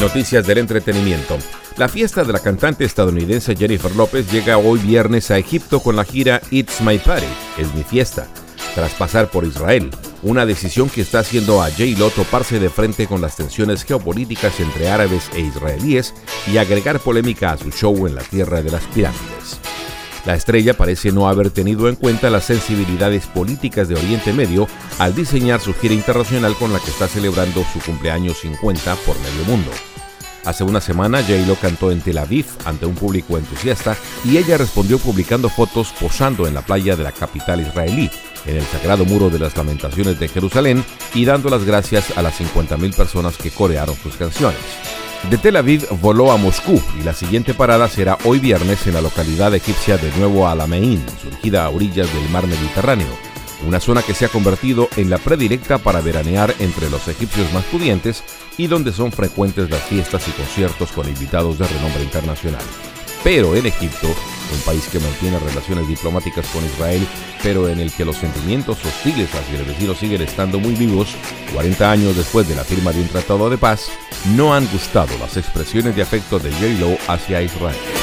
Noticias del entretenimiento, la fiesta de la cantante estadounidense Jennifer López llega hoy viernes a Egipto con la gira It's My Party, es mi fiesta, tras pasar por Israel, una decisión que está haciendo a J-Lo toparse de frente con las tensiones geopolíticas entre árabes e israelíes y agregar polémica a su show en la tierra de las pirámides. La estrella parece no haber tenido en cuenta las sensibilidades políticas de Oriente Medio al diseñar su gira internacional con la que está celebrando su cumpleaños 50 por medio mundo. Hace una semana J-Lo cantó en Tel Aviv ante un público entusiasta y ella respondió publicando fotos posando en la playa de la capital israelí, en el Sagrado Muro de las Lamentaciones de Jerusalén y dando las gracias a las 50.000 personas que corearon sus canciones. De Tel Aviv voló a Moscú y la siguiente parada será hoy viernes en la localidad egipcia de Nuevo Alamein, surgida a orillas del mar Mediterráneo, una zona que se ha convertido en la predilecta para veranear entre los egipcios más pudientes y donde son frecuentes las fiestas y conciertos con invitados de renombre internacional. Pero en Egipto, un país que mantiene relaciones diplomáticas con Israel, pero en el que los sentimientos hostiles hacia el vecino siguen estando muy vivos, 40 años después de la firma de un tratado de paz, no han gustado las expresiones de afecto de J-Lo hacia Israel.